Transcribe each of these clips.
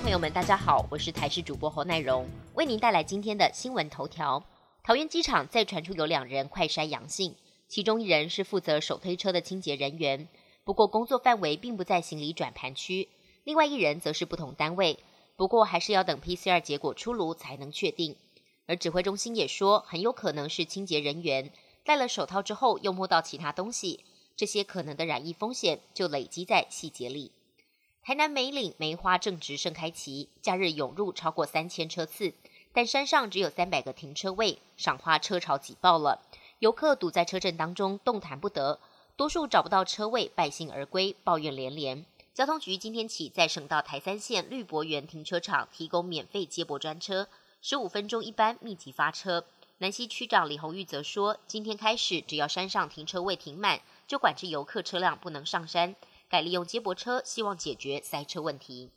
朋友们，大家好，我是台视主播侯乃荣，为您带来今天的新闻头条。桃园机场再传出有两人快筛阳性，其中一人是负责手推车的清洁人员，不过工作范围并不在行李转盘区；另外一人则是不同单位，不过还是要等 PCR 结果出炉才能确定。而指挥中心也说，很有可能是清洁人员戴了手套之后又摸到其他东西，这些可能的染疫风险就累积在细节里。台南梅岭梅花正值盛开期，假日涌入超过三千车次，但山上只有三百个停车位，赏花车潮挤爆了，游客堵在车阵当中动弹不得，多数找不到车位，败兴而归，抱怨连连。交通局今天起在省道台三线绿博园停车场提供免费接驳专车，十五分钟一班，密集发车。南溪区长李红玉则说，今天开始，只要山上停车位停满，就管制游客车辆不能上山。改利用接驳车，希望解决塞车问题。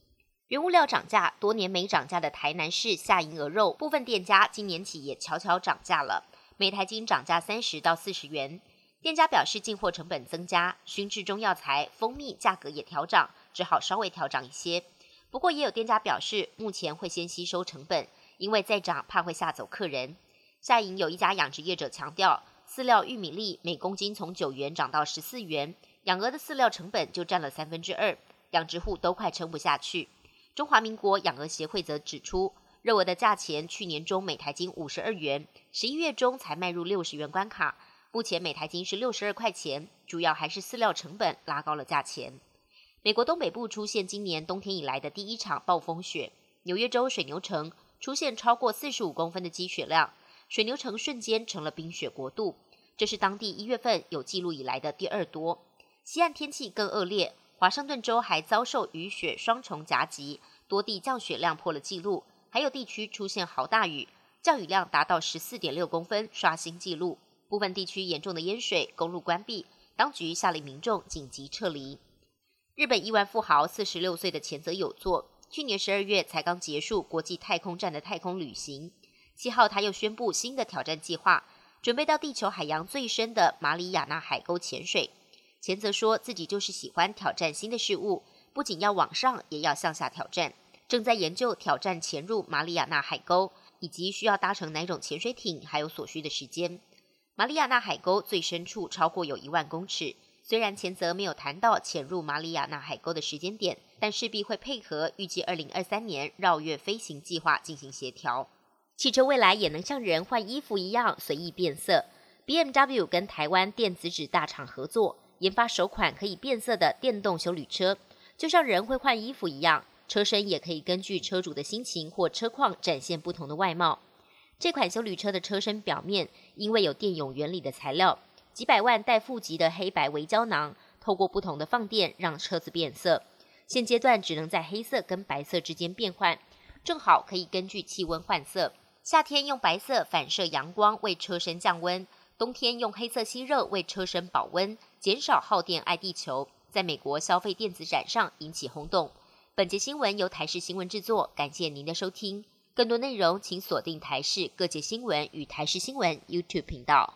原物料涨价，多年没涨价的台南市下营鹅肉部分店家今年起也悄悄涨价了，每台斤涨价三十到四十元。店家表示进货成本增加，熏制中药材、蜂蜜价格也调涨，只好稍微调涨一些。不过也有店家表示，目前会先吸收成本，因为再涨怕会吓走客人。下营有一家养殖业者强调，饲料玉米粒每公斤从九元涨到十四元。养鹅的饲料成本就占了三分之二，养殖户都快撑不下去。中华民国养鹅协会则指出，肉鹅的价钱去年中每台斤五十二元，十一月中才迈入六十元关卡，目前每台斤是六十二块钱，主要还是饲料成本拉高了价钱。美国东北部出现今年冬天以来的第一场暴风雪，纽约州水牛城出现超过四十五公分的积雪量，水牛城瞬间成了冰雪国度，这是当地一月份有记录以来的第二多。西岸天气更恶劣，华盛顿州还遭受雨雪双重夹击，多地降雪量破了记录，还有地区出现豪大雨，降雨量达到十四点六公分，刷新纪录。部分地区严重的淹水，公路关闭，当局下令民众紧急撤离。日本亿万富豪四十六岁的前泽有作，去年十二月才刚结束国际太空站的太空旅行，七号他又宣布新的挑战计划，准备到地球海洋最深的马里亚纳海沟潜水。前泽说自己就是喜欢挑战新的事物，不仅要往上，也要向下挑战。正在研究挑战潜入马里亚纳海沟，以及需要搭乘哪种潜水艇，还有所需的时间。马里亚纳海沟最深处超过有一万公尺。虽然前泽没有谈到潜入马里亚纳海沟的时间点，但势必会配合预计二零二三年绕月飞行计划进行协调。汽车未来也能像人换衣服一样随意变色。B M W 跟台湾电子纸大厂合作。研发首款可以变色的电动修旅车，就像人会换衣服一样，车身也可以根据车主的心情或车况展现不同的外貌。这款修旅车的车身表面因为有电泳原理的材料，几百万带负极的黑白微胶囊，透过不同的放电让车子变色。现阶段只能在黑色跟白色之间变换，正好可以根据气温换色。夏天用白色反射阳光为车身降温。冬天用黑色吸热为车身保温，减少耗电爱地球，在美国消费电子展上引起轰动。本节新闻由台视新闻制作，感谢您的收听。更多内容请锁定台视各界新闻与台视新闻 YouTube 频道。